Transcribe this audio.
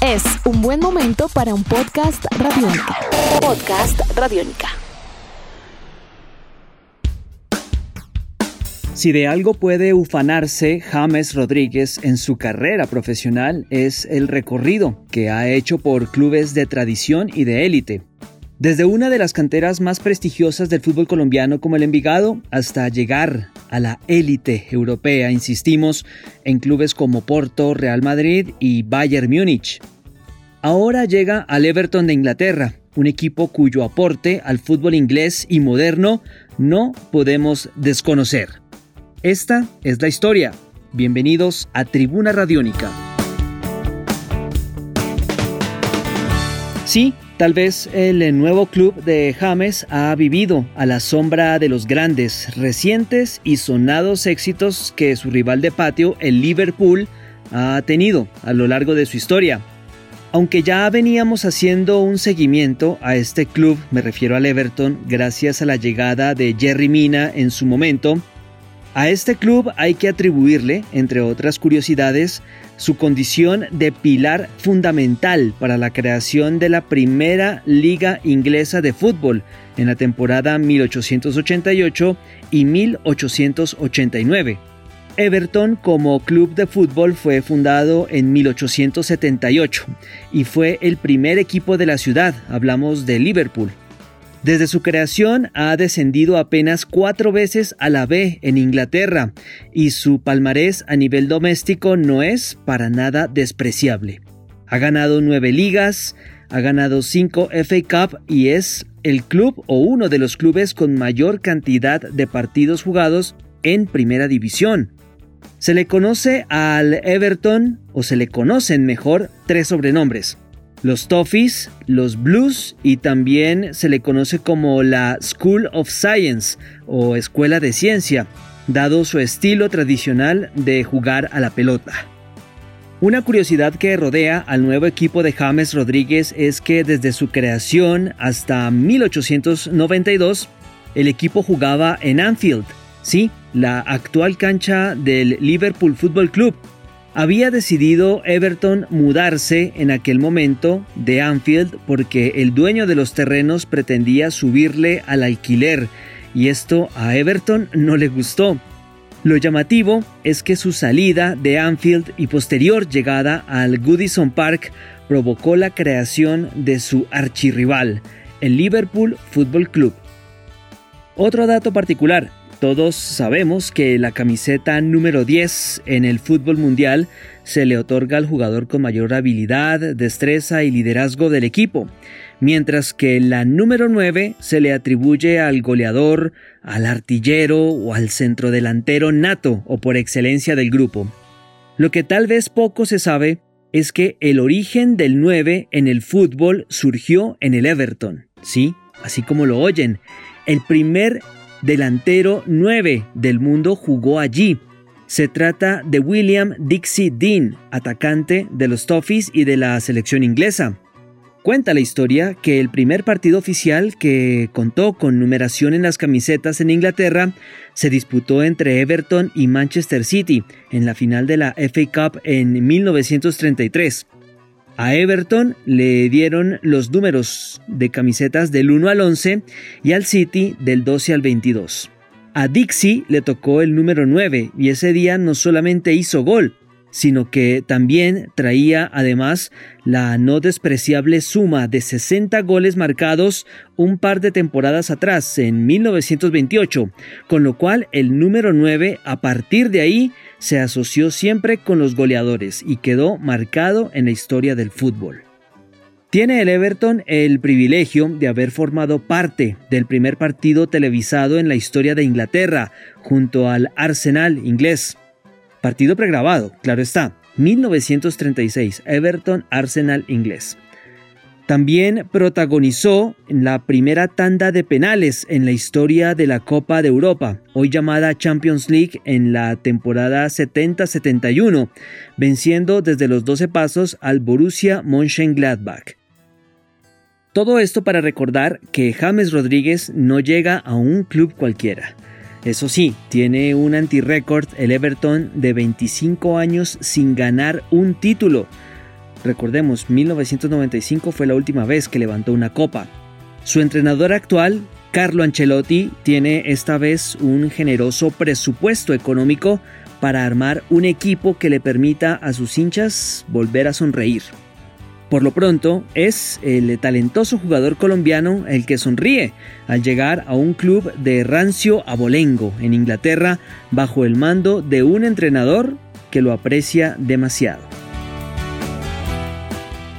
Es un buen momento para un podcast radiónica. Podcast radiónica. Si de algo puede ufanarse James Rodríguez en su carrera profesional es el recorrido que ha hecho por clubes de tradición y de élite. Desde una de las canteras más prestigiosas del fútbol colombiano como el Envigado hasta llegar a la élite europea, insistimos, en clubes como Porto, Real Madrid y Bayern Múnich. Ahora llega al Everton de Inglaterra, un equipo cuyo aporte al fútbol inglés y moderno no podemos desconocer. Esta es la historia. Bienvenidos a Tribuna Radiónica. Sí, Tal vez el nuevo club de James ha vivido a la sombra de los grandes, recientes y sonados éxitos que su rival de patio, el Liverpool, ha tenido a lo largo de su historia. Aunque ya veníamos haciendo un seguimiento a este club, me refiero al Everton, gracias a la llegada de Jerry Mina en su momento, a este club hay que atribuirle, entre otras curiosidades, su condición de pilar fundamental para la creación de la primera liga inglesa de fútbol en la temporada 1888 y 1889. Everton como club de fútbol fue fundado en 1878 y fue el primer equipo de la ciudad, hablamos de Liverpool. Desde su creación ha descendido apenas cuatro veces a la B en Inglaterra y su palmarés a nivel doméstico no es para nada despreciable. Ha ganado nueve ligas, ha ganado cinco FA Cup y es el club o uno de los clubes con mayor cantidad de partidos jugados en primera división. Se le conoce al Everton, o se le conocen mejor, tres sobrenombres los Toffees, los Blues y también se le conoce como la School of Science o Escuela de Ciencia, dado su estilo tradicional de jugar a la pelota. Una curiosidad que rodea al nuevo equipo de James Rodríguez es que desde su creación hasta 1892 el equipo jugaba en Anfield, sí, la actual cancha del Liverpool Football Club, había decidido Everton mudarse en aquel momento de Anfield porque el dueño de los terrenos pretendía subirle al alquiler y esto a Everton no le gustó. Lo llamativo es que su salida de Anfield y posterior llegada al Goodison Park provocó la creación de su archirrival, el Liverpool Football Club. Otro dato particular, todos sabemos que la camiseta número 10 en el fútbol mundial se le otorga al jugador con mayor habilidad, destreza y liderazgo del equipo, mientras que la número 9 se le atribuye al goleador, al artillero o al centrodelantero nato o por excelencia del grupo. Lo que tal vez poco se sabe es que el origen del 9 en el fútbol surgió en el Everton, ¿sí? Así como lo oyen. El primer delantero 9 del mundo, jugó allí. Se trata de William Dixie Dean, atacante de los Toffees y de la selección inglesa. Cuenta la historia que el primer partido oficial que contó con numeración en las camisetas en Inglaterra se disputó entre Everton y Manchester City en la final de la FA Cup en 1933. A Everton le dieron los números de camisetas del 1 al 11 y al City del 12 al 22. A Dixie le tocó el número 9 y ese día no solamente hizo gol, sino que también traía además la no despreciable suma de 60 goles marcados un par de temporadas atrás, en 1928, con lo cual el número 9 a partir de ahí se asoció siempre con los goleadores y quedó marcado en la historia del fútbol. Tiene el Everton el privilegio de haber formado parte del primer partido televisado en la historia de Inglaterra, junto al Arsenal inglés. Partido pregrabado, claro está. 1936, Everton Arsenal inglés. También protagonizó la primera tanda de penales en la historia de la Copa de Europa, hoy llamada Champions League en la temporada 70-71, venciendo desde los 12 pasos al Borussia Mönchengladbach. Todo esto para recordar que James Rodríguez no llega a un club cualquiera. Eso sí, tiene un anti-record el Everton de 25 años sin ganar un título. Recordemos, 1995 fue la última vez que levantó una copa. Su entrenador actual, Carlo Ancelotti, tiene esta vez un generoso presupuesto económico para armar un equipo que le permita a sus hinchas volver a sonreír. Por lo pronto, es el talentoso jugador colombiano el que sonríe al llegar a un club de rancio abolengo en Inglaterra bajo el mando de un entrenador que lo aprecia demasiado.